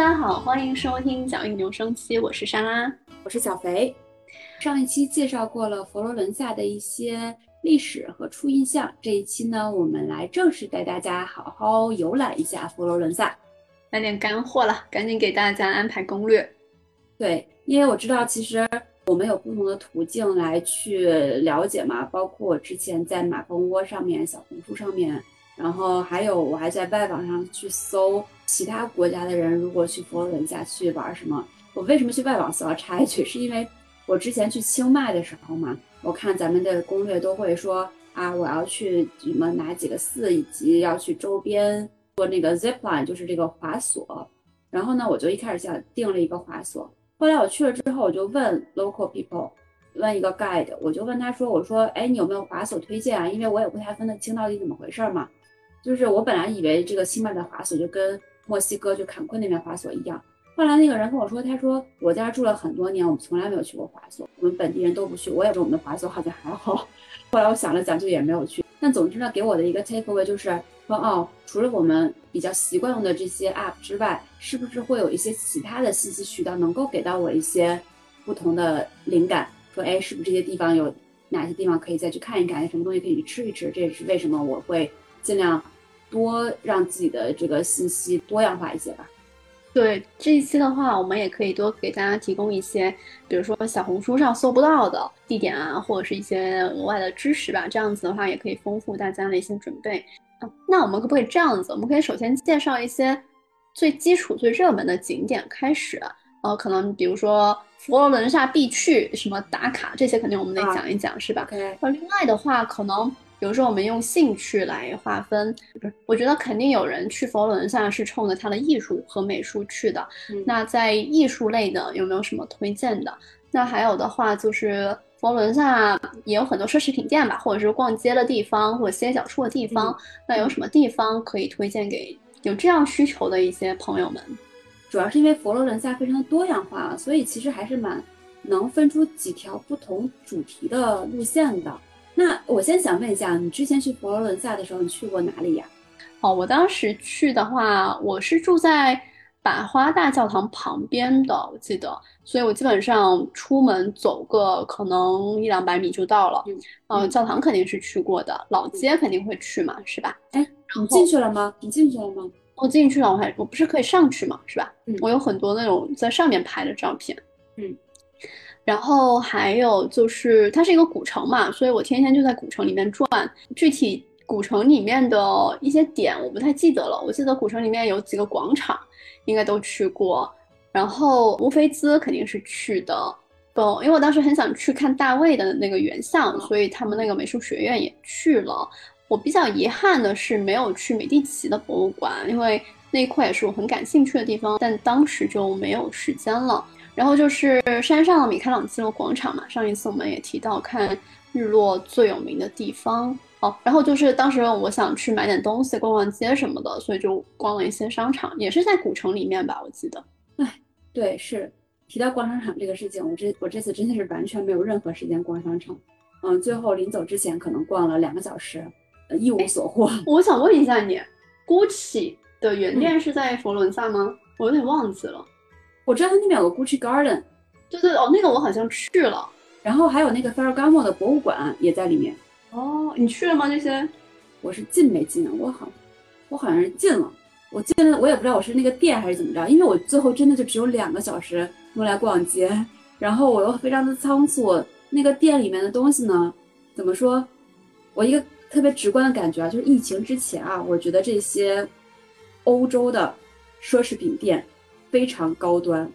家好，欢迎收听脚印留声期，我是莎拉，我是小肥。上一期介绍过了佛罗伦萨的一些历史和初印象，这一期呢，我们来正式带大家好好游览一下佛罗伦萨，来点干货了，赶紧给大家安排攻略。对，因为我知道其实我们有不同的途径来去了解嘛，包括我之前在马蜂窝上面、小红书上面，然后还有我还在外网上去搜其他国家的人如果去佛罗伦萨去玩什么。我为什么去外网搜要 插一句，是因为我之前去清迈的时候嘛，我看咱们的攻略都会说啊，我要去什么哪几个寺，以及要去周边做那个 zip line，就是这个滑索。然后呢，我就一开始想订了一个滑索。后来我去了之后，我就问 local people，问一个 guide，我就问他说：“我说，哎，你有没有滑索推荐啊？因为我也不太分得清到底怎么回事嘛。就是我本来以为这个清迈的滑索就跟墨西哥就坎昆那边滑索一样。后来那个人跟我说，他说我家住了很多年，我们从来没有去过滑索，我们本地人都不去。我也觉我们的滑索好像还好。后来我想了想，就也没有去。但总之呢，给我的一个 take away 就是说，哦，除了我们比较习惯用的这些 app 之外，是不是会有一些其他的信息渠道能够给到我一些不同的灵感？说，哎，是不是这些地方有哪些地方可以再去看一看？有什么东西可以去吃一吃？这也是为什么我会尽量多让自己的这个信息多样化一些吧。对这一期的话，我们也可以多给大家提供一些，比如说小红书上搜不到的地点啊，或者是一些额外的知识吧。这样子的话，也可以丰富大家的一些准备。啊那我们可不可以这样子？我们可以首先介绍一些最基础、最热门的景点开始。呃，可能比如说佛罗伦萨必去什么打卡这些，肯定我们得讲一讲，是吧？那另外的话，可能。比如说，我们用兴趣来划分，不是？我觉得肯定有人去佛罗伦萨是冲着他的艺术和美术去的。那在艺术类的有没有什么推荐的？那还有的话就是佛罗伦萨也有很多奢侈品店吧，或者是逛街的地方，或者歇脚处的地方。那有什么地方可以推荐给有这样需求的一些朋友们？主要是因为佛罗伦萨非常的多样化，所以其实还是蛮能分出几条不同主题的路线的。那我先想问一下，你之前去佛罗伦萨的时候，你去过哪里呀？哦，我当时去的话，我是住在百花大教堂旁边的，我记得，所以我基本上出门走个可能一两百米就到了。嗯，教堂肯定是去过的，老街肯定会去嘛，是吧？哎，你进去了吗？你进去了吗？我进去了，我还我不是可以上去嘛，是吧？嗯，我有很多那种在上面拍的照片。嗯。然后还有就是，它是一个古城嘛，所以我天天就在古城里面转。具体古城里面的一些点我不太记得了，我记得古城里面有几个广场，应该都去过。然后乌菲兹肯定是去的，不，因为我当时很想去看大卫的那个原像，所以他们那个美术学院也去了。我比较遗憾的是没有去美第奇的博物馆，因为那一块也是我很感兴趣的地方，但当时就没有时间了。然后就是山上的米开朗基罗广场嘛，上一次我们也提到看日落最有名的地方哦。然后就是当时我想去买点东西、逛逛街什么的，所以就逛了一些商场，也是在古城里面吧，我记得。哎，对，是提到逛商场这个事情，我这我这次真的是完全没有任何时间逛商场。嗯，最后临走之前可能逛了两个小时，呃，一无所获。我想问一下你，GUCCI 的原店是在佛罗伦萨吗？我有点忘记了。我知道它那边有个 Gucci Garden，对对哦，那个我好像去了，然后还有那个 Ferragamo 的博物馆也在里面。哦，你去了吗？那些？我是进没进啊？我好，我好像是进了。我进了，我也不知道我是那个店还是怎么着，因为我最后真的就只有两个小时用来逛街，然后我又非常的仓促。那个店里面的东西呢，怎么说？我一个特别直观的感觉啊，就是疫情之前啊，我觉得这些欧洲的奢侈品店。非常高端，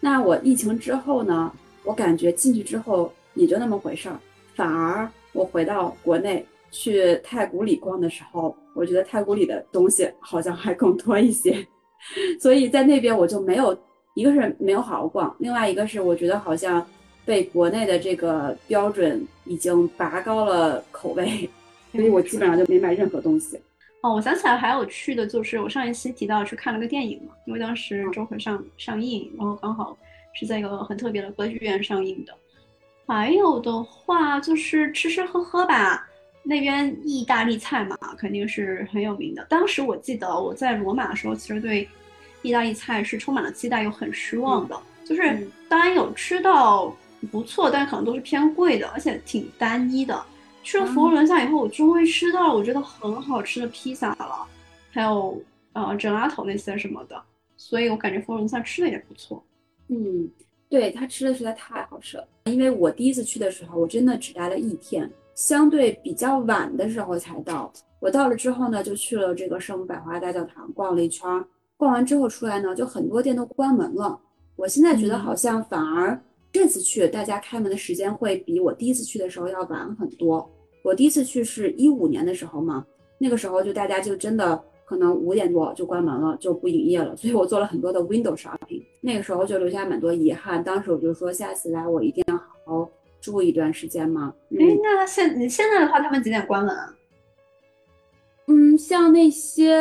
那我疫情之后呢？我感觉进去之后也就那么回事儿，反而我回到国内去太古里逛的时候，我觉得太古里的东西好像还更多一些，所以在那边我就没有，一个是没有好好逛，另外一个是我觉得好像被国内的这个标准已经拔高了口味，所以我基本上就没买任何东西。哦，我想起来还有去的，就是我上一期提到去看了个电影嘛，因为当时周回上上映，然后刚好是在一个很特别的歌剧院上映的。还有的话就是吃吃喝喝吧，那边意大利菜嘛，肯定是很有名的。当时我记得我在罗马的时候，其实对意大利菜是充满了期待又很失望的。就是嗯当然有吃到不错，但可能都是偏贵的，而且挺单一的。去了佛罗伦萨以后，我终于吃到了我觉得很好吃的披萨了，还有呃 gelato 那些什么的，所以我感觉佛罗伦萨吃的也不错。嗯，对，他吃的实在太好吃了。因为我第一次去的时候，我真的只待了一天，相对比较晚的时候才到。我到了之后呢，就去了这个圣母百花大教堂逛了一圈儿。逛完之后出来呢，就很多店都关门了。我现在觉得嗯好像反而这次去，大家开门的时间会比我第一次去的时候要晚很多。我第一次去是一五年的时候嘛，那个时候就大家就真的可能五点多就关门了，就不营业了。所以我做了很多的 window shopping，那个时候就留下蛮多遗憾。当时我就说，下次来我一定要好好住一段时间嘛。嗯哎、那现你现在的话，他们几点关门啊？嗯，像那些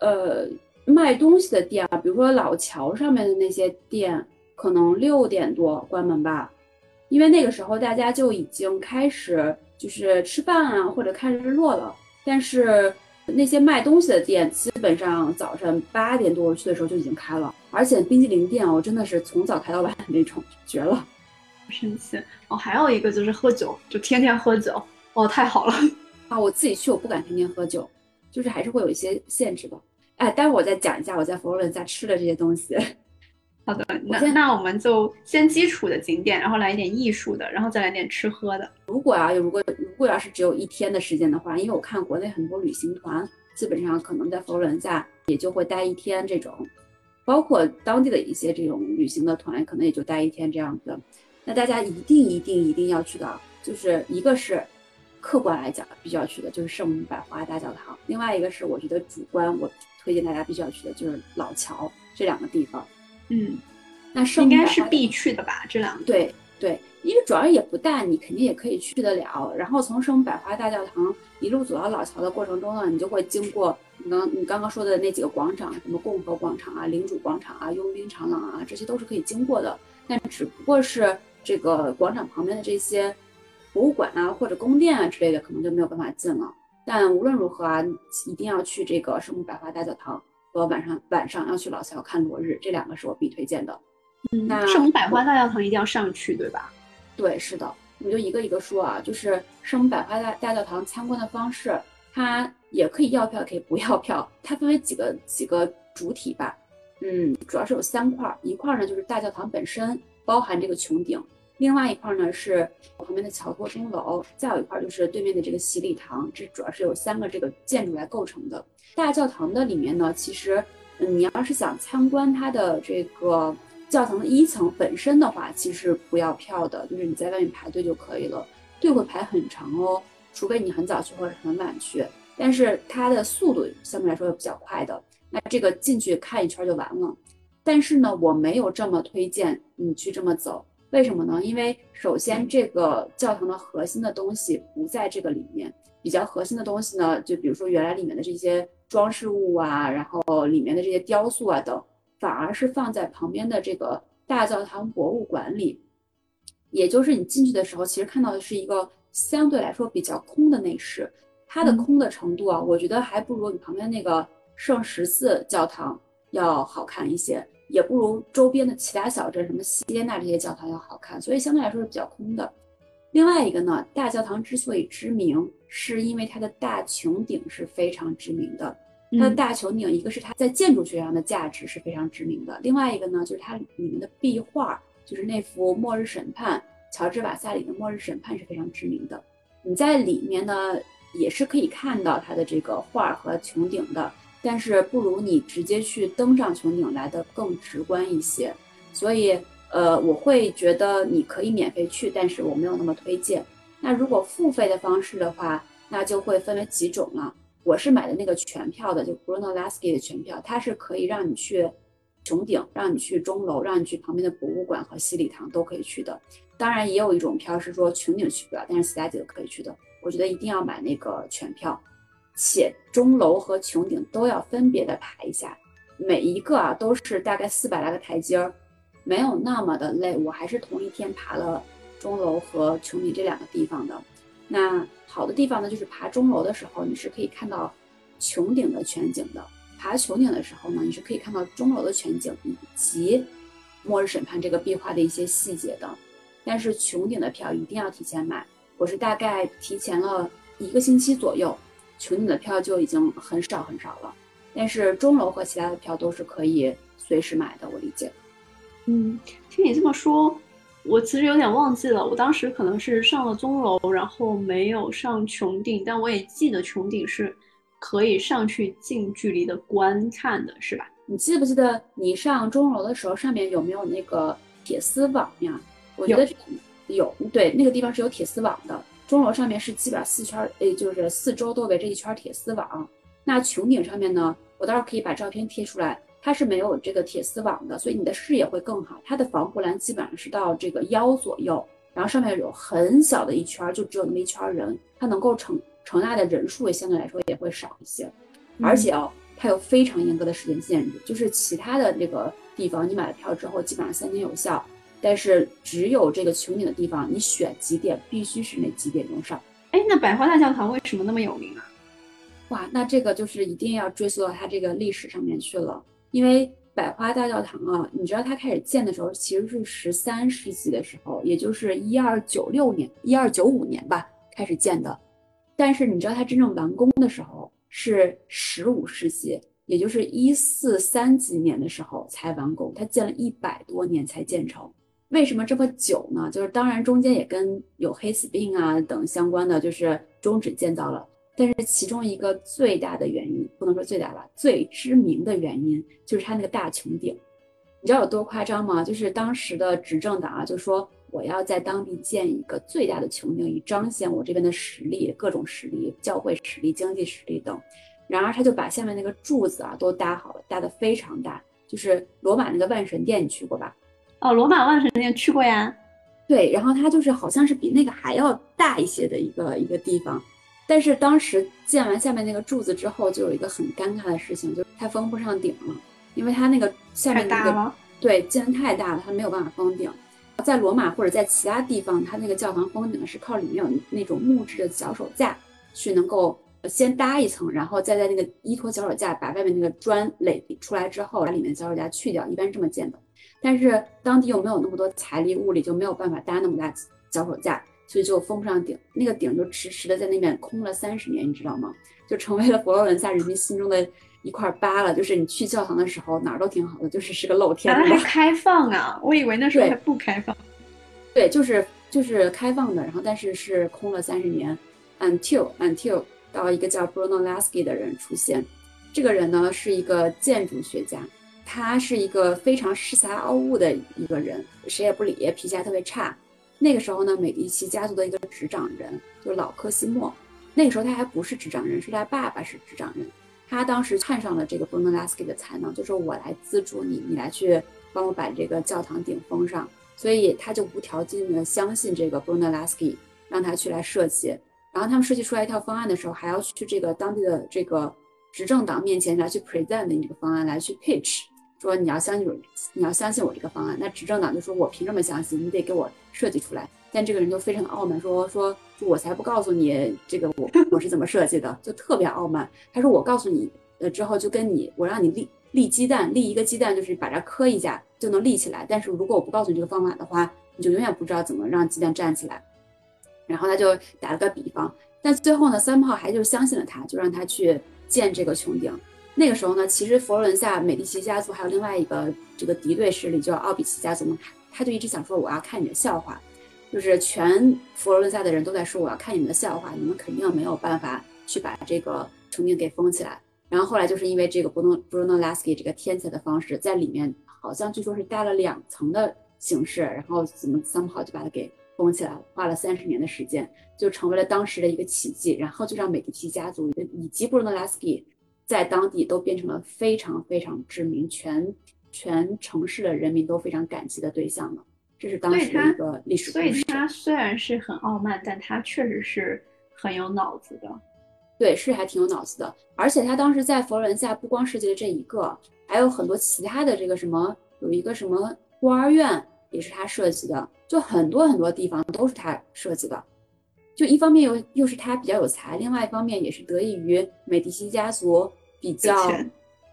呃卖东西的店啊，比如说老桥上面的那些店，可能六点多关门吧，因为那个时候大家就已经开始就是吃饭啊，或者看日落了。但是那些卖东西的店，基本上早晨八点多我去的时候就已经开了，而且冰激凌店哦，真的是从早开到晚的那种，绝了。生气哦，还有一个就是喝酒，就天天喝酒，哦，太好了。啊，我自己去我不敢天天喝酒，就是还是会有一些限制的。哎，待会儿我再讲一下我在佛罗伦萨吃的这些东西。好的，那先那我们就先基础的景点，然后来一点艺术的，然后再来点吃喝的。如果啊，如果如果要是只有一天的时间的话，因为我看国内很多旅行团，基本上可能在佛罗伦萨也就会待一天这种，包括当地的一些这种旅行的团，可能也就待一天这样子。那大家一定一定一定要去的，就是一个是客观来讲必须要去的，就是圣母百花大教堂；另外一个是我觉得主观我推荐大家必须要去的，就是老桥这两个地方。嗯，那圣应该是必去的吧？这两个。对对，因为主要也不大，你肯定也可以去得了。然后从圣母百花大教堂一路走到老桥的过程中呢，你就会经过你刚你刚刚说的那几个广场，什么共和广场啊、领主广场啊、佣兵长廊啊，这些都是可以经过的。但只不过是这个广场旁边的这些博物馆啊或者宫殿啊之类的，可能就没有办法进了。但无论如何啊，一定要去这个圣母百花大教堂和晚上晚上要去老桥看落日，这两个是我必推荐的。嗯那，圣母百花大教堂一定要上去，对吧？对，是的，我们就一个一个说啊，就是圣母百花大大教堂参观的方式，它也可以要票，也可以不要票，它分为几个几个主体吧。嗯，主要是有三块儿，一块儿呢就是大教堂本身，包含这个穹顶；另外一块呢是旁边的桥托钟楼，再有一块就是对面的这个洗礼堂。这主要是由三个这个建筑来构成的。大教堂的里面呢，其实，嗯，你要是想参观它的这个教堂的一层本身的话，其实不要票的，就是你在外面排队就可以了，队会排很长哦，除非你很早去或者很晚去。但是它的速度相对来说比较快的，那这个进去看一圈就完了。但是呢，我没有这么推荐你去这么走，为什么呢？因为首先这个教堂的核心的东西不在这个里面，比较核心的东西呢，就比如说原来里面的这些装饰物啊，然后里面的这些雕塑啊等，反而是放在旁边的这个大教堂博物馆里。也就是你进去的时候，其实看到的是一个相对来说比较空的内饰，它的嗯空的程度啊，我觉得还不如你旁边那个圣十字教堂要好看一些，也不如周边的其他小镇，什么西耶纳这些教堂要好看，所以相对来说是比较空的。另外一个呢，大教堂之所以知名，是因为它的大穹顶是非常知名的。它的嗯大穹顶，一个是它在建筑学上的价值是非常知名的，另外一个呢，就是它里面的壁画，就是那幅《末日审判》，乔治瓦萨里的《末日审判》是非常知名的。你在里面呢，也是可以看到它的这个画和穹顶的，但是不如你直接去登上穹顶来的更直观一些。所以，呃，我会觉得你可以免费去，但是我没有那么推荐。那如果付费的方式的话，那就会分为几种了。我是买的那个全票的，就 Bruno Lasky 的全票，它是可以让你去穹顶，让你去钟楼，让你去旁边的博物馆和西礼堂都可以去的。当然，也有一种票是说穹顶去不了，但是其他几个可以去的。我觉得一定要买那个全票，且钟楼和穹顶都要分别的爬一下，每一个啊都是大概四百来个台阶儿，没有那么的累。我还是同一天爬了钟楼和穹顶这两个地方的。那好的地方呢，就是爬钟楼的时候，你是可以看到穹顶的全景的。爬穹顶的时候呢，你是可以看到钟楼的全景以及末日审判这个壁画的一些细节的。但是穹顶的票一定要提前买，我是大概提前了一个星期左右，穹顶的票就已经很少很少了。但是钟楼和其他的票都是可以随时买的，我理解。嗯，听你这么说，我其实有点忘记了，我当时可能是上了钟楼，然后没有上穹顶，但我也记得穹顶是可以上去近距离的观看的，是吧？你记不记得你上钟楼的时候，上面有没有那个铁丝网呀？我觉得有，对，那个地方是有铁丝网的。钟楼上面是基本上四圈，诶，就是四周都围着一圈铁丝网。那穹顶上面呢，我到时候可以把照片贴出来，它是没有这个铁丝网的，所以你的视野会更好。它的防护栏基本上是到这个腰左右，然后上面有很小的一圈，就只有那么一圈人，它能够承承纳的人数也相对来说也会少一些。而且哦，它有非常严格的时间限制，就是其他的这个地方你买了票之后，基本上三天有效。但是只有这个穹顶的地方，你选几点必须是那几点钟上。哎，那百花大教堂为什么那么有名啊？哇，那这个就是一定要追溯到它这个历史上面去了。因为百花大教堂啊，你知道它开始建的时候其实是十三世纪的时候，也就是一二九六年、一二九五年吧开始建的。但是你知道它真正完工的时候是十五世纪，也就是一四三几年的时候才完工。它建了一百多年才建成。为什么这么久呢？就是当然中间也跟有黑死病啊等相关的，就是终止建造了。但是其中一个最大的原因，不能说最大吧，最知名的原因就是它那个大穹顶。你知道有多夸张吗？就是当时的执政党啊，就说我要在当地建一个最大的穹顶，以彰显我这边的实力，各种实力，教会实力、经济实力等。然而他就把下面那个柱子啊都搭好了，搭得非常大，就是罗马那个万神殿，你去过吧？哦，罗马万神殿去过呀，对，然后它就是好像是比那个还要大一些的一个一个地方，但是当时建完下面那个柱子之后，就有一个很尴尬的事情，就是它封不上顶了，因为它那个下面那个对建太大了，它没有办法封顶。在罗马或者在其他地方，它那个教堂封顶是靠里面有那种木质的脚手架去能够先搭一层，然后再在那个依托脚手架把外面那个砖垒出来之后，把里面脚手架去掉，一般是这么建的。但是当地又没有那么多财力物力，就没有办法搭那么大脚手架，所以就封不上顶。那个顶就迟迟的在那边空了三十年，你知道吗？就成为了佛罗伦萨人民心中的一块疤了。就是你去教堂的时候哪儿都挺好的，就是是个露天的。还开放啊？我以为那时候还不开放。对，就是就是开放的，然后但是是空了三十年，until until 到一个叫 Bruno Lasky 的人出现。这个人呢是一个建筑学家。他是一个非常恃才傲物的一个人，谁也不理，脾气还特别差。那个时候呢，美第奇家族的一个执掌人就是老科西莫。那个时候他还不是执掌人，是他爸爸是执掌人。他当时看上了这个 Bruno Lasky 的才能，就说我来资助你，你来去帮我把这个教堂顶封上。所以他就无条件的相信这个 Bruno Lasky，让他去来设计。然后他们设计出来一套方案的时候，还要去这个当地的这个执政党面前来去 present 你这个方案，来去 pitch。说你要相信，你要相信我这个方案。那执政党就说：“我凭什么相信？你得给我设计出来。”但这个人就非常的傲慢，说：“说我才不告诉你这个我我是怎么设计的，就特别傲慢。”他说：“我告诉你呃之后，就跟你我让你立立鸡蛋，立一个鸡蛋就是把它磕一下就能立起来。但是如果我不告诉你这个方法的话，你就永远不知道怎么让鸡蛋站起来。”然后他就打了个比方，但最后呢，三炮还就相信了他，就让他去建这个穹顶。那个时候呢，其实佛罗伦萨美第奇家族还有另外一个这个敌对势力，叫奥比奇家族嘛，他就一直想说我要看你的笑话，就是全佛罗伦萨的人都在说我要看你们的笑话，你们肯定没有办法去把这个穹顶给封起来。然后后来就是因为这个 Bruno Bruno Lasky 这个天才的方式，在里面好像据说是搭了两层的形式，然后怎么 somehow 就把它给封起来了，花了三十年的时间，就成为了当时的一个奇迹，然后就让美第奇家族以及 Bruno Lasky。在当地都变成了非常非常知名，全全城市的人民都非常感激的对象了。这是当时的一个历史故事。所以他虽然是很傲慢，但他确实是很有脑子的。对，是还挺有脑子的。而且他当时在佛罗伦萨不光设计了这一个，还有很多其他的这个什么，有一个什么孤儿院也是他设计的，就很多很多地方都是他设计的。就一方面又又是他比较有才，另外一方面也是得益于美第奇家族比较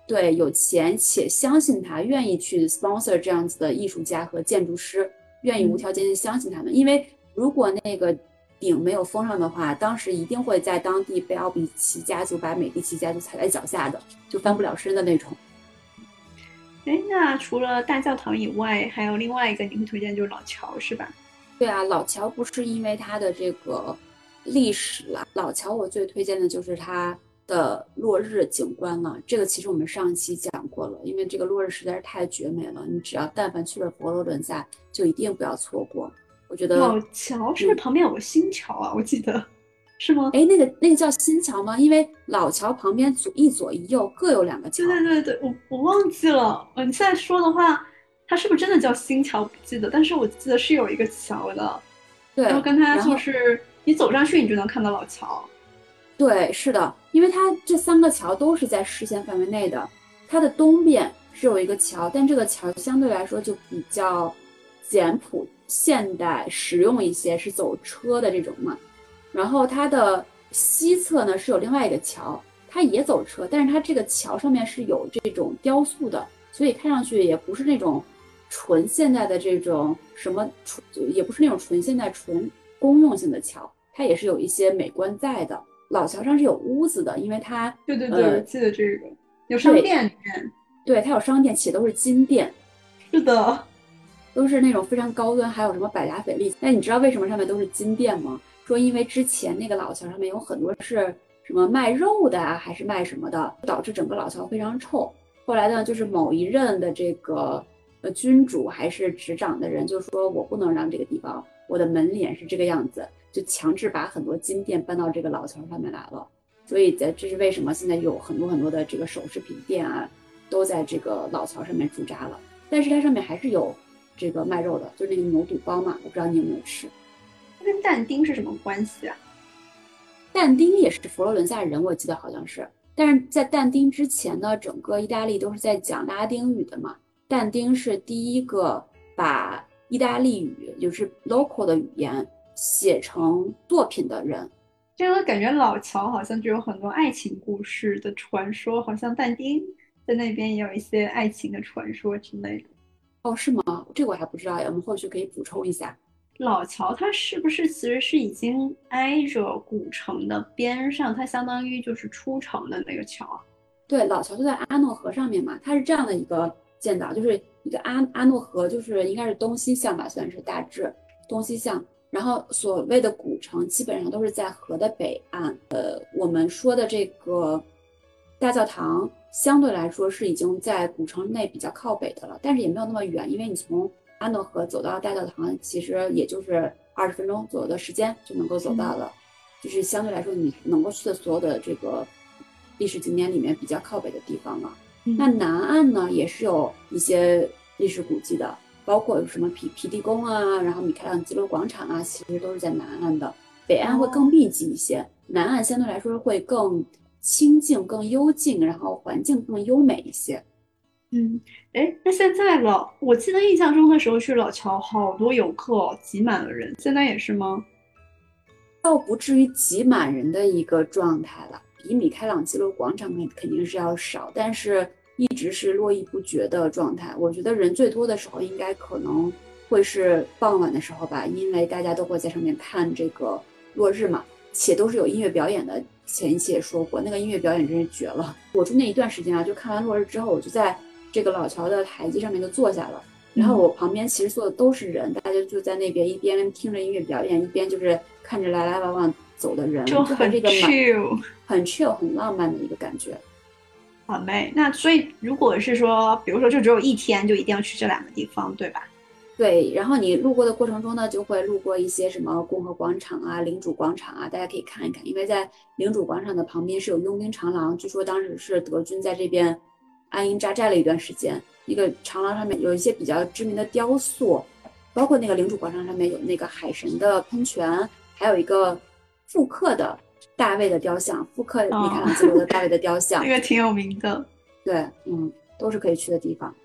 对有钱且相信他，愿意去 sponsor 这样子的艺术家和建筑师，愿意无条件的相信他们。因为如果那个顶没有封上的话，当时一定会在当地被奥比奇家族把美第奇家族踩在脚下的，就翻不了身的那种。哎，那除了大教堂以外，还有另外一个你会推荐就是老乔是吧？对啊，老桥不是因为它的这个历史了，老桥我最推荐的就是它的落日景观了。这个其实我们上期讲过了，因为这个落日实在是太绝美了，你只要但凡去了佛罗伦萨，就一定不要错过。我觉得老桥是不是旁边有个新桥啊？我记得是吗？哎，那个那个叫新桥吗？因为老桥旁边左一左一右各有两个桥。对对对对，我我忘记了。嗯，你现在说的话，它是不是真的叫新桥？不记得，但是我记得是有一个桥的。对，然后跟它就是你走上去，你就能看到老桥。对，是的，因为它这三个桥都是在视线范围内的。它的东边是有一个桥，但这个桥相对来说就比较简朴。现代实用一些是走车的这种嘛，然后它的西侧呢是有另外一个桥，它也走车，但是它这个桥上面是有这种雕塑的，所以看上去也不是那种纯现代的这种什么纯，也不是那种纯现代纯公用性的桥，它也是有一些美观在的。老桥上是有屋子的，因为它对对对，我记得这个有商店里面，对，它有商店，且都是金店，是的。都是那种非常高端，还有什么百达翡丽。那你知道为什么上面都是金店吗？说因为之前那个老桥上面有很多是什么卖肉的啊，还是卖什么的，导致整个老桥非常臭。后来呢，就是某一任的这个呃君主还是执掌的人，就说我不能让这个地方，我的门脸是这个样子，就强制把很多金店搬到这个老桥上面来了。所以在这是为什么现在有很多很多的这个首饰品店啊，都在这个老桥上面驻扎了。但是它上面还是有。这个卖肉的，就是那个牛肚包嘛，我不知道你有没有吃。它跟但丁是什么关系啊？但丁也是佛罗伦萨人，我记得好像是。但是在但丁之前呢，整个意大利都是在讲拉丁语的嘛。但丁是第一个把意大利语，就是 local 的语言写成作品的人。这个感觉老乔好像就有很多爱情故事的传说，好像但丁在那边也有一些爱情的传说之类的。哦，是吗？这个我还不知道呀，我们后续可以补充一下。老桥它是不是其实是已经挨着古城的边上？它相当于就是出城的那个桥啊？对，老桥就在阿诺河上面嘛，它是这样的一个建造，就是一个阿阿诺河，就是应该是东西向吧，算是大致东西向。然后所谓的古城基本上都是在河的北岸。呃，我们说的这个大教堂。相对来说是已经在古城内比较靠北的了，但是也没有那么远，因为你从阿诺河走到大教堂，其实也就是二十分钟左右的时间就能够走到了，就是相对来说你能够去的所有的这个历史景点里面比较靠北的地方了。那南岸呢，也是有一些历史古迹的，包括有什么皮皮蒂宫啊，然后米开朗基罗广场啊，其实都是在南岸的。北岸会更密集一些，南岸相对来说会更。清静更幽静，然后环境更优美一些。嗯，哎，那现在老，我记得印象中的时候去老桥，好多游客，挤满了人。现在也是吗？倒不至于挤满人的一个状态了，比米开朗基罗广场肯肯定是要少，但是一直是络绎不绝的状态。我觉得人最多的时候应该可能会是傍晚的时候吧，因为大家都会在上面看这个落日嘛，且都是有音乐表演的。前一期也说过，那个音乐表演真是绝了。我住那一段时间啊，就看完落日之后，我就在这个老桥的台阶上面就坐下了。然后我旁边其实坐的都是人，大家就在那边一边听着音乐表演，一边就是看着来来往往走的人，就很这个 chill，很 chill，很浪漫的一个感觉。好嘞，那所以如果是说，比如说就只有一天，就一定要去这两个地方，对吧？对，然后你路过的过程中呢，就会路过一些什么共和广场啊、领主广场啊，大家可以看一看。因为在领主广场的旁边是有佣兵长廊，据说当时是德军在这边安营扎寨了一段时间。那个长廊上面有一些比较知名的雕塑，包括那个领主广场上面有那个海神的喷泉，还有一个复刻的大卫的雕像，复刻米开朗基罗的大卫的雕像，那个挺有名的。对，嗯，都是可以去的地方。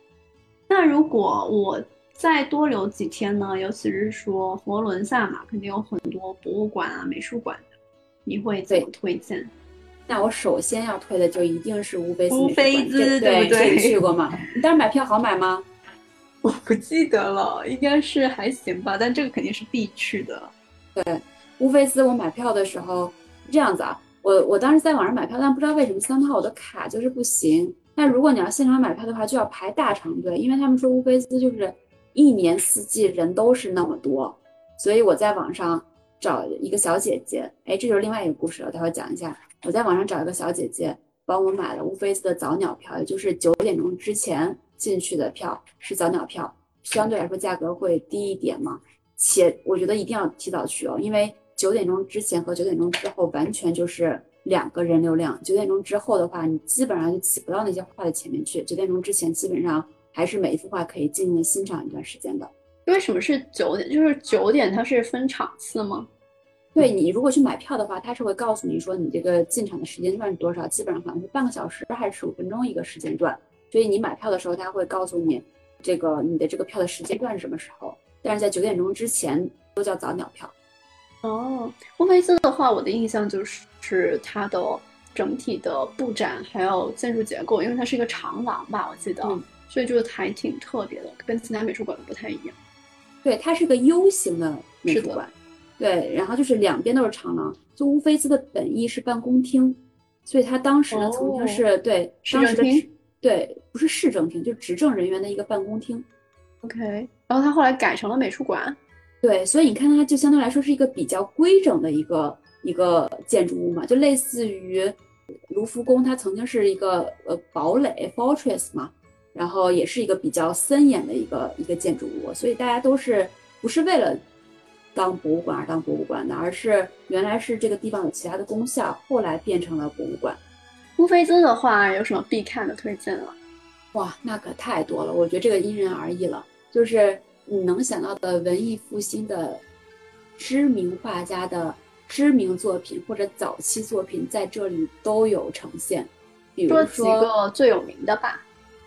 那如果我。再多留几天呢？尤其是说佛罗伦萨嘛，肯定有很多博物馆啊、美术馆的，你会怎么推荐？那我首先要推的就一定是乌菲兹乌菲兹，对不对？你去过吗？你当时买票好买吗？我不记得了，应该是还行吧，但这个肯定是必去的。对，乌菲兹我买票的时候这样子啊，我我当时在网上买票，但不知道为什么三号我的卡就是不行。那如果你要现场买票的话，就要排大长队，因为他们说乌菲兹就是一年四季人都是那么多，所以我在网上找一个小姐姐，哎，这就是另外一个故事了，待会讲一下。我在网上找一个小姐姐帮我买了乌菲兹的早鸟票，也就是九点钟之前进去的票是早鸟票，相对来说价格会低一点嘛。且我觉得一定要提早去哦，因为九点钟之前和九点钟之后完全就是两个人流量。九点钟之后的话，你基本上就挤不到那些画的前面去。九点钟之前基本上还是每一幅画可以静静的欣赏一段时间的。为什么是九点？就是九点它是分场次吗？对你如果去买票的话，它是会告诉你说你这个进场的时间段是多少，基本上好像是半个小时还是十五分钟一个时间段。所以你买票的时候，它会告诉你这个你的这个票的时间段是什么时候。但是在九点钟之前都叫早鸟票。哦，乌菲兹的话，我的印象就是是它的整体的布展还有建筑结构，因为它是一个长廊吧，我记得，所以就还挺特别的，跟其他美术馆不太一样。对，它是个 U 型的美术馆。对，然后就是两边都是长廊。就乌菲兹的本意是办公厅，所以他当时呢曾经是对当时的对不是市政厅，就是执政人员的一个办公厅。OK，然后他后来改成了美术馆。对，所以你看它就相对来说是一个比较规整的一个一个建筑物嘛，就类似于卢浮宫，它曾经是一个呃堡垒 （fortress） 嘛，然后也是一个比较森严的一个一个建筑物，所以大家都是不是为了。当博物馆而当博物馆的，而是原来是这个地方有其他的功效，后来变成了博物馆。乌菲兹的话有什么必看的推荐了？哇，那可太多了。我觉得这个因人而异了，就是你能想到的文艺复兴的知名画家的知名作品或者早期作品在这里都有呈现。比如说几个最有名的吧。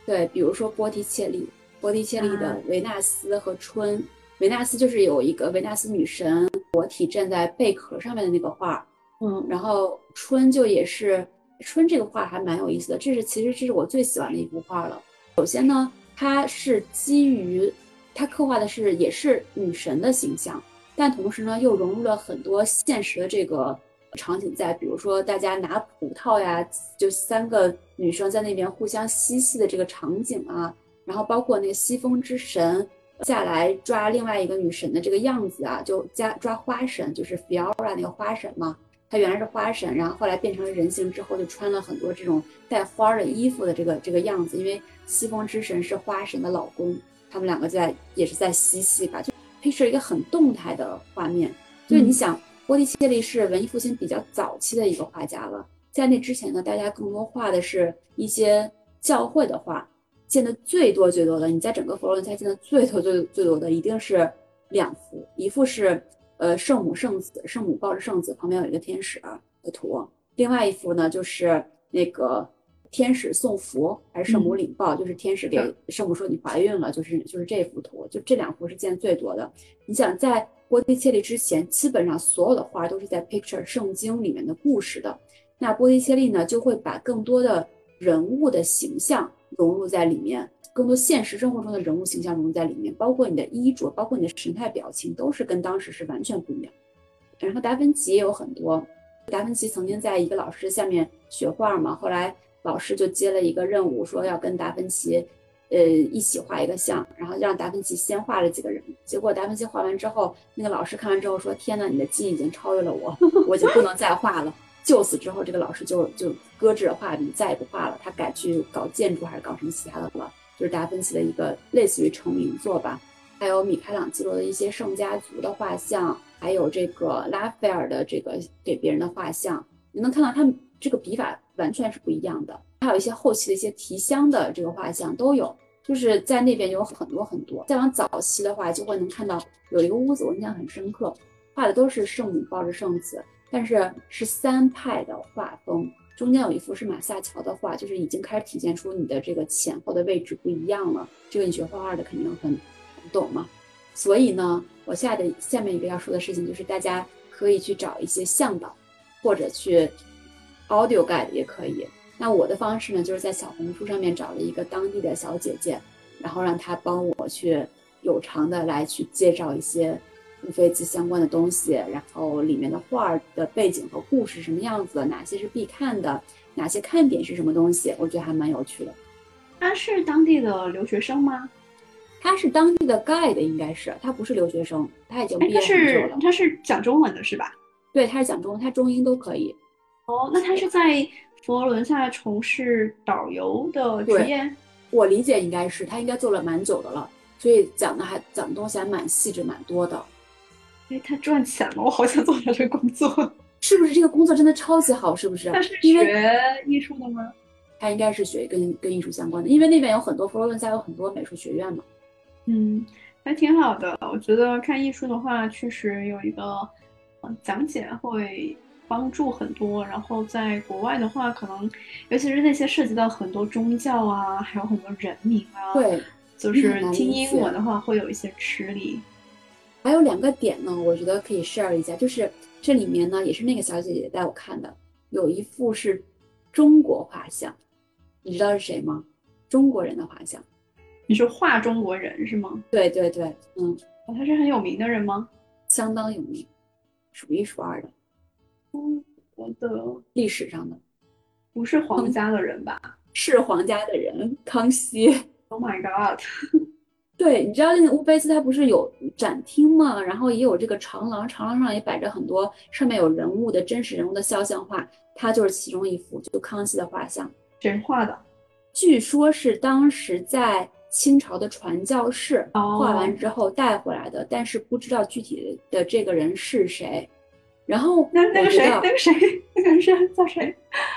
对，比如说波提切利，波提切利的《维纳斯和春》。维纳斯就是有一个维纳斯女神裸体站在贝壳上面的那个画，嗯，然后春就也是春这个画还蛮有意思的，这是其实这是我最喜欢的一幅画了。首先呢，它是基于它刻画的是也是女神的形象，但同时呢又融入了很多现实的这个场景在，比如说大家拿葡萄呀，就三个女生在那边互相嬉戏的这个场景啊，然后包括那个西风之神。下来抓另外一个女神的这个样子啊，就加抓花神，就是 Fiora 那个花神嘛。她原来是花神，然后后来变成了人形之后，就穿了很多这种带花的衣服的这个这个样子。因为西风之神是花神的老公，他们两个在也是在嬉戏吧，就配摄一个很动态的画面。就是你想，波提切利是文艺复兴比较早期的一个画家了，在那之前呢，大家更多画的是一些教会的画。见的最多最多的，你在整个佛罗伦萨见的最多最最多的一定是两幅，一幅是呃圣母圣子，圣母抱着圣子，旁边有一个天使的图，另外一幅呢就是那个天使送福，还是圣母领报，就是天使给圣母说你怀孕了，就是就是这幅图，就这两幅是见最多的。你想在波提切利之前，基本上所有的画都是在 picture 圣经里面的故事的，那波提切利呢就会把更多的人物的形象。融入在里面，更多现实生活中的人物形象融入在里面，包括你的衣着，包括你的神态表情，都是跟当时是完全不一样。然后达芬奇也有很多，达芬奇曾经在一个老师下面学画嘛，后来老师就接了一个任务，说要跟达芬奇，呃，一起画一个像，然后让达芬奇先画了几个人，结果达芬奇画完之后，那个老师看完之后说：“天呐，你的技艺已经超越了我，我就不能再画了。”就此之后，这个老师就就搁置了画笔，再也不画了。他改去搞建筑，还是搞什么其他的了？就是达芬奇的一个类似于成名作吧。还有米开朗基罗的一些圣家族的画像，还有这个拉斐尔的这个给别人的画像，你能看到他们这个笔法完全是不一样的。还有一些后期的一些提香的这个画像都有，就是在那边有很多很多。再往早期的话，就会能看到有一个屋子，我印象很深刻，画的都是圣母抱着圣子。但是是三派的画风，中间有一幅是马萨乔的画，就是已经开始体现出你的这个前后的位置不一样了。这个你学画画的肯定很懂嘛。所以呢，我下的下面一个要说的事情就是，大家可以去找一些向导，或者去 audio guide 也可以。那我的方式呢，就是在小红书上面找了一个当地的小姐姐，然后让她帮我去有偿的来去介绍一些乌菲兹相关的东西，然后里面的画的背景和故事什么样子，哪些是必看的，哪些看点是什么东西，我觉得还蛮有趣的。他是当地的留学生吗？他是当地的 guide，应该是他不是留学生，他已经毕业很久了。是他是讲中文的是吧？对，他是讲中文，他中英都可以。哦，那他是在佛罗伦萨从事导游的职业？我理解应该是他应该做了蛮久的了，所以讲的还讲的东西还蛮细致蛮多的。哎，他赚钱了，我好想做他这个工作。是不是这个工作真的超级好？是不是？他是学艺术的吗？他应该是学跟跟艺术相关的，因为那边有很多佛罗伦萨有很多美术学院嘛。嗯，还挺好的。我觉得看艺术的话，确实有一个呃讲解会帮助很多。然后在国外的话，可能尤其是那些涉及到很多宗教啊，还有很多人名啊，，对，就是听英文的话会有一些吃力。还有两个点呢，我觉得可以 share 一下，就是这里面呢也是那个小姐姐带我看的，有一幅是中国画像，你知道是谁吗？中国人的画像。你是画中国人是吗？对对对，嗯，哦他是很有名的人吗？相当有名，数一数二的，嗯，我的历史上的不是皇家的人吧是皇家的人，康熙。？Oh my god！对，你知道那个乌菲兹它不是有展厅吗？然后也有这个长廊，长廊上也摆着很多上面有人物的真实人物的肖像画，它就是其中一幅，就康熙的画像。谁画的？据说是当时在清朝的传教士哦画完之后带回来的，但是不知道具体的这个人是谁。然后那那个谁，那个谁，那个人是叫谁？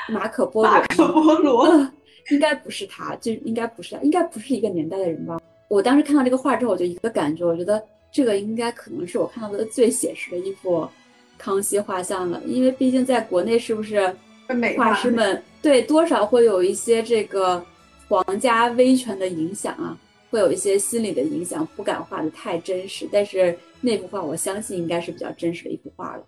马可波罗马可波罗。呃应该不是他，就应该不是他，应该不是一个年代的人吧。我当时看到这个画之后，我就一个感觉，我觉得这个应该可能是我看到的最写实的一幅康熙画像了，因为毕竟在国内是不是美画师们对多少会有一些这个皇家威权的影响啊，会有一些心理的影响，不敢画的太真实。但是那幅画我相信应该是比较真实的一幅画了。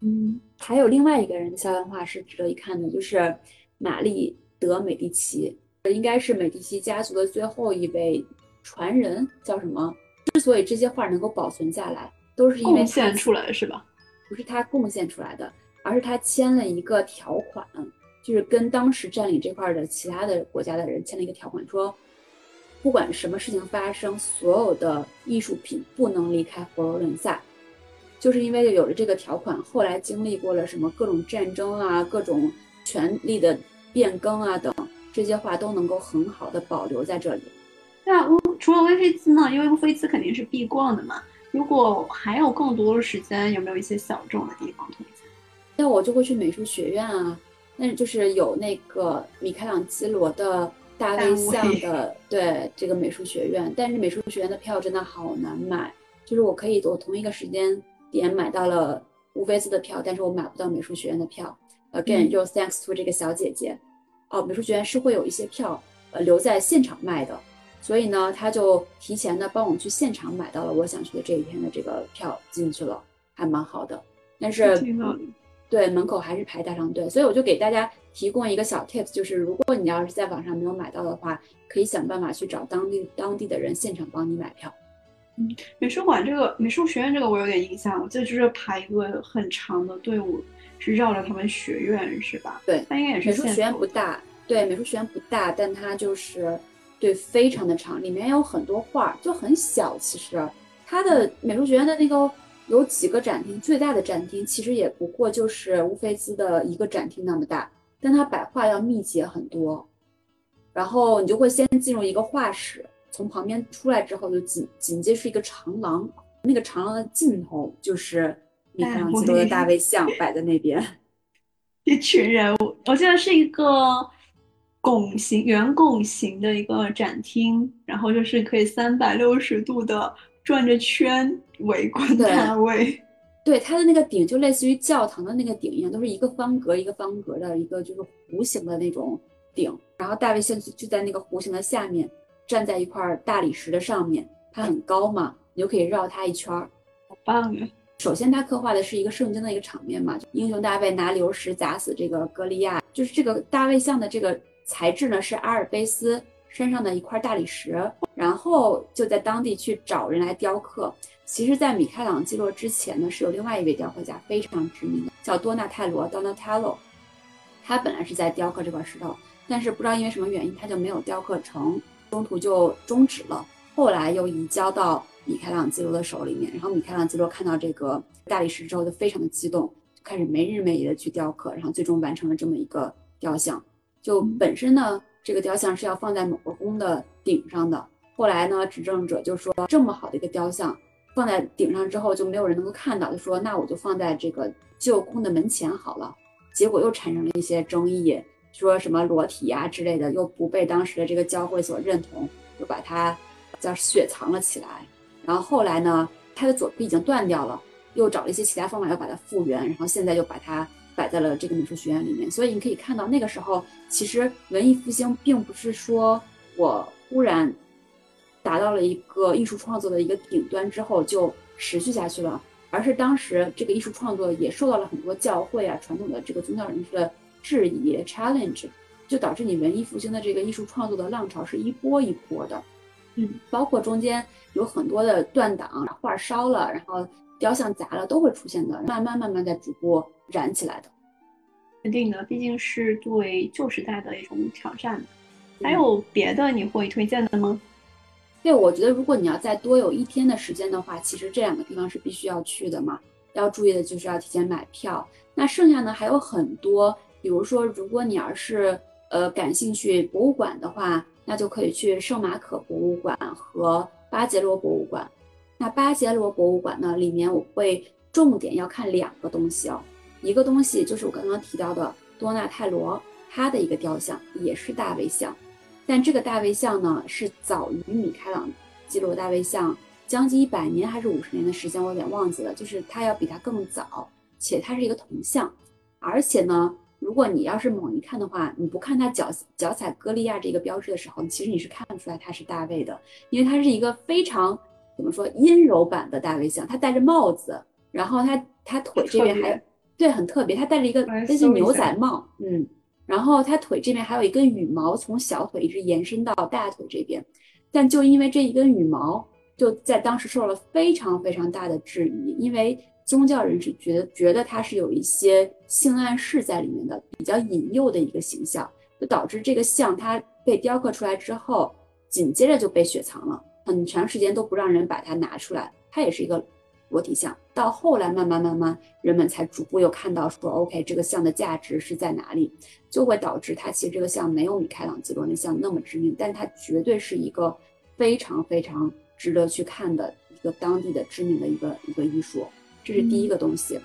嗯，还有另外一个人的肖像画是值得一看的，就是玛丽德美第奇，应该是美第奇家族的最后一位传人，叫什么？之所以这些画能够保存下来，都是因为他贡献出来是吧？不是他贡献出来的，而是他签了一个条款，就是跟当时占领这块儿的其他的国家的人签了一个条款，说不管什么事情发生，所有的艺术品不能离开佛罗伦萨。就是因为有了这个条款，后来经历过了什么各种战争啊、各种权力的变更啊等，这些话都能够很好的保留在这里。那乌除了威菲兹呢？因为乌菲兹肯定是必逛的嘛。如果还有更多的时间，有没有一些小众的地方推荐？那我就会去美术学院啊，那就是有那个米开朗基罗的大卫像的，对这个美术学院。但是美术学院的票真的好难买，就是我可以我同一个时间点买到了乌菲兹的票，但是我买不到美术学院的票。Again，、嗯就 thanks to 这个小姐姐，哦，美术学院是会有一些票呃留在现场卖的，所以呢，他就提前的帮我去现场买到了我想去的这一天的这个票进去了，还蛮好的。但是对门口还是排大长队，所以我就给大家提供一个小 tips，就是如果你要是在网上没有买到的话，可以想办法去找当地当地的人现场帮你买票。美术馆这个美术学院这个我有点印象，我记得就是排一个很长的队伍，是绕着他们学院是吧？对它应该也是美术学院不大，对，美术学院不大，但它就是对非常的长，里面有很多画，就很小。其实它的美术学院的那个有几个展厅，最大的展厅其实也不过就是乌菲兹的一个展厅那么大，但它摆画要密集很多。然后你就会先进入一个画室，从旁边出来之后，就紧紧接是一个长廊，那个长廊的尽头就是米开朗基罗的大卫像摆在那边。一群人，我我记得是一个拱形、圆拱形的一个展厅，然后就是可以三百六十度的转着圈围观对大卫。对，它的那个顶就类似于教堂的那个顶一样，都是一个方格一个方格的一个就是弧形的那种顶。然后大卫像就就在那个弧形的下面，站在一块大理石的上面，它很高嘛，你就可以绕它一圈儿。好棒啊！首先，它刻画的是一个圣经的一个场面嘛，英雄大卫拿流石砸死这个歌利亚，就是这个大卫像的这个材质呢是阿尔卑斯山上的一块大理石，然后就在当地去找人来雕刻。其实，在米开朗基罗之前呢，是有另外一位雕刻家非常知名的，叫多纳泰罗 （Donatello），他本来是在雕刻这块石头，但是不知道因为什么原因，他就没有雕刻成，中途就终止了。后来又移交到米开朗基罗的手里面，然后米开朗基罗看到这个大理石之后，就非常的激动，就开始没日没夜的去雕刻，然后最终完成了这么一个雕像。就本身呢，这个雕像是要放在某个宫的顶上的，后来呢，执政者就说这么好的一个雕像。放在顶上之后就没有人能够看到，就说那我就放在这个旧宫的门前好了。结果又产生了一些争议，说什么裸体呀之类的，又不被当时的这个教会所认同，就把它叫雪藏了起来。然后后来呢，他的左臂已经断掉了，又找了一些其他方法要把它复原，然后现在就把它摆在了这个美术学院里面。所以你可以看到，那个时候其实文艺复兴并不是说我忽然。达到了一个艺术创作的一个顶端之后，就持续下去了。而是当时这个艺术创作也受到了很多教会啊、传统的这个宗教人士的质疑、challenge，就导致你文艺复兴的这个艺术创作的浪潮是一波一波的。嗯，包括中间有很多的断档，画烧了，然后雕像砸了，都会出现的。慢慢慢慢在逐步燃起来的。肯定的，毕竟是对旧时代的一种挑战。还有别的你会推荐的吗？对，我觉得如果你要再多有一天的时间的话，其实这两个地方是必须要去的嘛。要注意的就是要提前买票。那剩下呢还有很多，比如说，如果你要是呃感兴趣博物馆的话，那就可以去圣马可博物馆和巴杰罗博物馆。那巴杰罗博物馆呢，里面我会重点要看两个东西哦。一个东西就是我刚刚提到的多纳泰罗他的一个雕像，也是大卫像。但这个大卫像呢，是早于米开朗基罗大卫像将近一百年还是五十年的时间，我有点忘记了。就是它要比它更早，且它是一个铜像，而且呢，如果你要是猛一看的话，你不看他脚脚踩歌利亚这个标志的时候，其实你是看不出来他是大卫的，因为他是一个非常怎么说阴柔版的大卫像，他戴着帽子，然后他他腿这边还对很特别，他戴着一个类似牛仔帽，嗯。然后他腿这边还有一根羽毛，从小腿一直延伸到大腿这边，但就因为这一根羽毛，就在当时受了非常非常大的质疑，因为宗教人士觉得觉得它是有一些性暗示在里面的，比较引诱的一个形象，就导致这个像它被雕刻出来之后，紧接着就被雪藏了，很长时间都不让人把它拿出来，它也是一个。裸体像到后来慢慢慢慢，人们才逐步又看到说，OK，这个像的价值是在哪里，就会导致它其实这个像没有米开朗基罗那像那么知名，但它绝对是一个非常非常值得去看的一个当地的知名的一个一个艺术，这是第一个东西。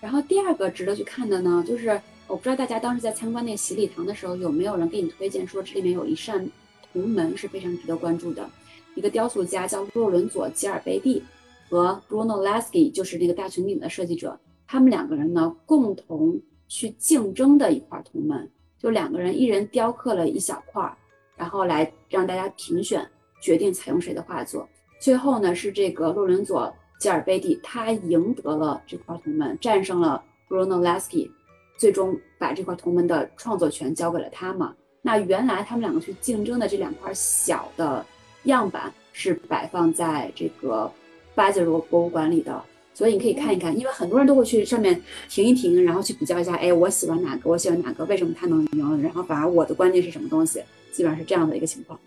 然后第二个值得去看的呢，就是我不知道大家当时在参观那个洗礼堂的时候，有没有人给你推荐说这里面有一扇铜门是非常值得关注的，一个雕塑家叫洛伦佐吉尔贝蒂。和 Bruno Lasky 就是那个大穹顶的设计者，他们两个人呢共同去竞争的一块铜门，就两个人一人雕刻了一小块，然后来让大家评选，决定采用谁的画作。最后呢是这个洛伦佐吉尔贝蒂，他赢得了这块铜门，战胜了 Bruno Lasky，最终把这块铜门的创作权交给了他嘛。那原来他们两个去竞争的这两块小的样板是摆放在这个。巴杰罗博物馆里的，所以你可以看一看，因为很多人都会去上面停一停，然后去比较一下，哎，我喜欢哪个，我喜欢哪个，为什么他能赢？然后反而我的观念是什么东西？基本上是这样的一个情况。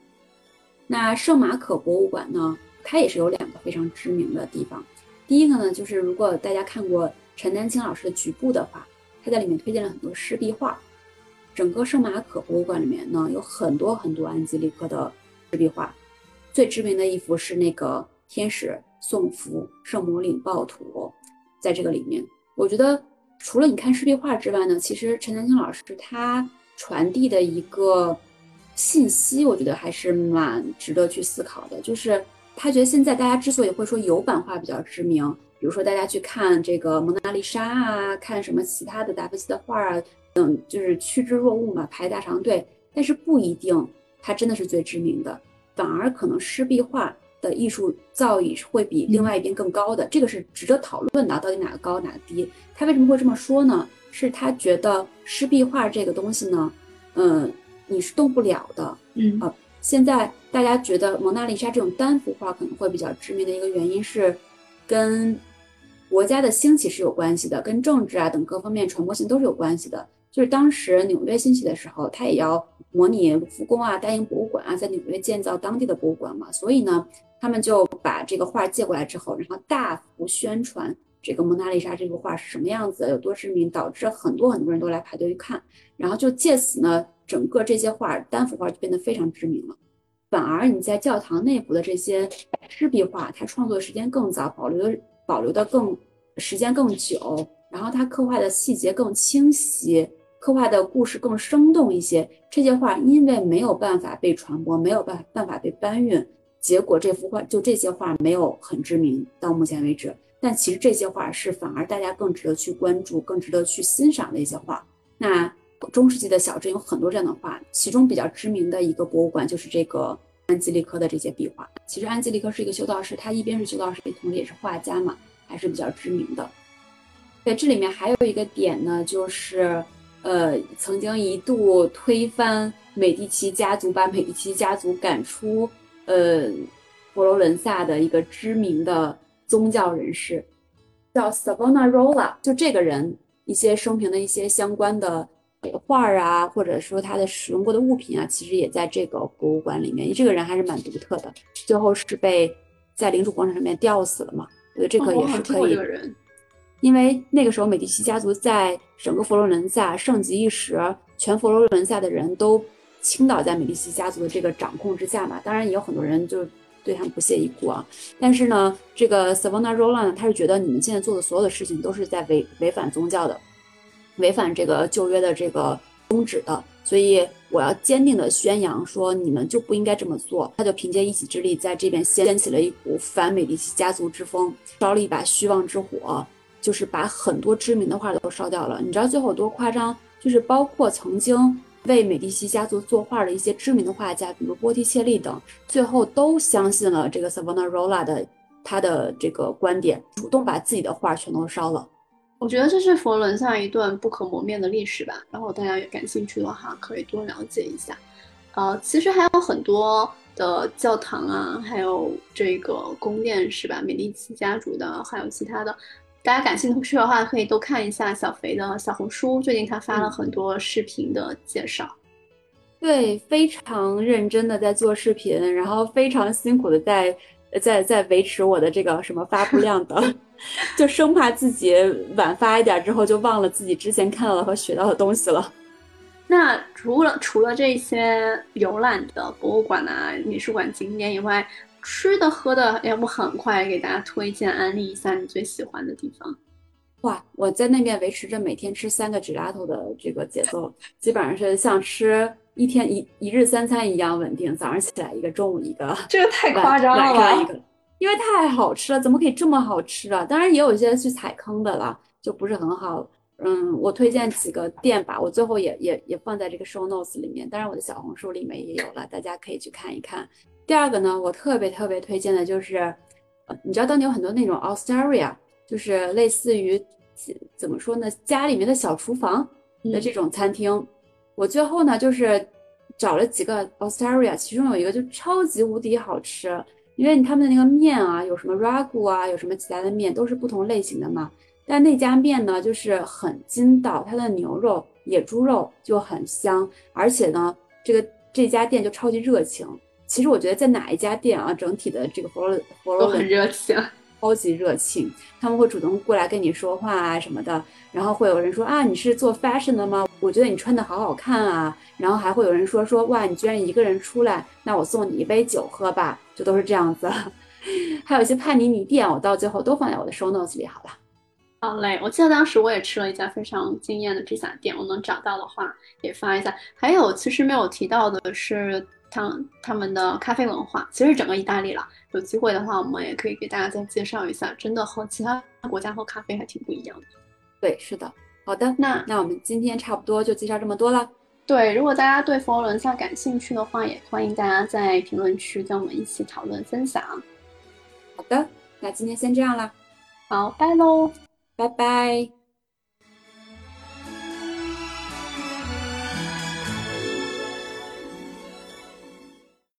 那圣马可博物馆呢，它也是有两个非常知名的地方。第一个呢，就是如果大家看过陈丹青老师的局部的话，他在里面推荐了很多湿壁画。整个圣马可博物馆里面呢，有很多很多安吉丽克的湿壁画，最知名的一幅是那个天使。送福圣母领报图，在这个里面，我觉得除了你看湿壁画之外呢，其实陈丹青老师他传递的一个信息，我觉得还是蛮值得去思考的。就是他觉得现在大家之所以会说油版画比较知名，比如说大家去看这个蒙娜丽莎啊，看什么其他的达芬奇的画啊，等就是趋之若鹜嘛，排大长队。但是不一定它真的是最知名的，反而可能湿壁画。的艺术造诣是会比另外一边更高的，这个是值得讨论的，到底哪个高哪个低？他为什么会这么说呢？是他觉得湿壁画这个东西呢，嗯，你是动不了的，嗯啊。现在大家觉得蒙娜丽莎这种单幅画可能会比较知名的一个原因是，跟国家的兴起是有关系的，跟政治啊等各方面传播性都是有关系的。就是当时纽约兴起的时候，他也要模拟卢浮宫啊、大英博物馆啊，在纽约建造当地的博物馆嘛，所以呢，他们就把这个画借过来之后，然后大幅宣传这个蒙娜丽莎这幅画是什么样子，有多知名，导致很多很多人都来排队去看，然后就借此呢。整个这些画单幅画就变得非常知名了，反而你在教堂内部的这些湿壁画，它创作时间更早，保留的保留的更时间更久，然后它刻画的细节更清晰，刻画的故事更生动一些。这些画因为没有办法被传播，没有办办法被搬运，结果这幅画就这些画没有很知名到目前为止。但其实这些画是反而大家更值得去关注、更值得去欣赏的一些画。那。中世纪的小镇有很多这样的画，其中比较知名的一个博物馆就是这个安吉丽科的这些壁画。其实安吉丽科是一个修道士，他一边是修道士，同时也是画家嘛，还是比较知名的。在这里面还有一个点呢，就是呃，曾经一度推翻美第奇家族，把美第奇家族赶出呃佛罗伦萨的一个知名的宗教人士，叫 Savonarola。就这个人一些生平的一些相关的。画啊，或者说他的使用过的物品啊，其实也在这个博物馆里面。这个人还是蛮独特的，最后是被在领主广场上面吊死了嘛？我觉得这个也是可以。因为那个时候美第奇家族在整个佛罗伦萨盛极一时，全佛罗伦萨的人都倾倒在美第奇家族的这个掌控之下嘛。当然也有很多人就对他们不屑一顾啊。但是呢，这个 Savonarola 呢，他是觉得你们现在做的所有的事情都是在违违反宗教的。违反这个旧约的这个宗旨的，所以我要坚定的宣扬说，你们就不应该这么做。他就凭借一己之力，在这边掀起了一股反美第奇家族之风，烧了一把虚妄之火，就是把很多知名的画都烧掉了。你知道最后多夸张？就是包括曾经为美第奇家族作画的一些知名的画家，比如波提切利等，最后都相信了这个 Savonarola 的他的这个观点，主动把自己的画全都烧了。我觉得这是佛伦萨一段不可磨灭的历史吧。然后大家感兴趣的话，可以多了解一下。呃，其实还有很多的教堂啊，还有这个宫殿是吧？美第奇家族的，还有其他的。大家感兴趣的话，可以多看一下小肥的小红书，最近他发了很多视频的介绍。对，非常认真的在做视频，然后非常辛苦的在在在维持我的这个什么发布量的。就生怕自己晚发一点之后就忘了自己之前看到的和学到的东西了。那除了除了这些游览的博物馆啊、美术馆景点以外，吃的喝的，要不很快给大家推荐安利一下你最喜欢的地方？哇，我在那边维持着每天吃三个 gelato 的这个节奏，基本上是像吃一天一一日三餐一样稳定。早上起来一个，中午一个，这个太夸张了吧？因为太好吃了，怎么可以这么好吃啊？当然也有一些去踩坑的了，就不是很好。嗯，我推荐几个店吧，我最后也也也放在这个 show notes 里面，当然我的小红书里面也有了，大家可以去看一看。第二个呢，我特别特别推荐的就是，呃，你知道当地有很多那种 osteria，就是类似于怎么说呢，家里面的小厨房的这种餐厅。我最后呢就是找了几个 osteria，其中有一个就超级无敌好吃。因为他们的那个面啊，有什么 ragu 啊，有什么其他的面，都是不同类型的嘛。但那家面呢，就是很筋道，它的牛肉、野猪肉就很香，而且呢，这个这家店就超级热情。其实我觉得在哪一家店啊，整体的这个佛罗佛罗都很热情，超级热情，他们会主动过来跟你说话啊什么的。然后会有人说啊，你是做 fashion 的吗？我觉得你穿的好好看啊。然后还会有人说说哇，你居然一个人出来，那我送你一杯酒喝吧。就都是这样子。还有一些帕尼尼店，我到最后都放在我的 show notes 里好了。好嘞，我记得当时我也吃了一家非常惊艳的披萨店，我能找到的话也发一下。还有其实没有提到的是，他他们的咖啡文化，其实整个意大利了。有机会的话，我们也可以给大家再介绍一下，真的和其他国家喝咖啡还挺不一样的。对，是的。好的，那那我们今天差不多就介绍这么多了。对，如果大家对佛罗伦萨感兴趣的话，也欢迎大家在评论区跟我们一起讨论分享。好的，那今天先这样了，好，拜喽。拜拜。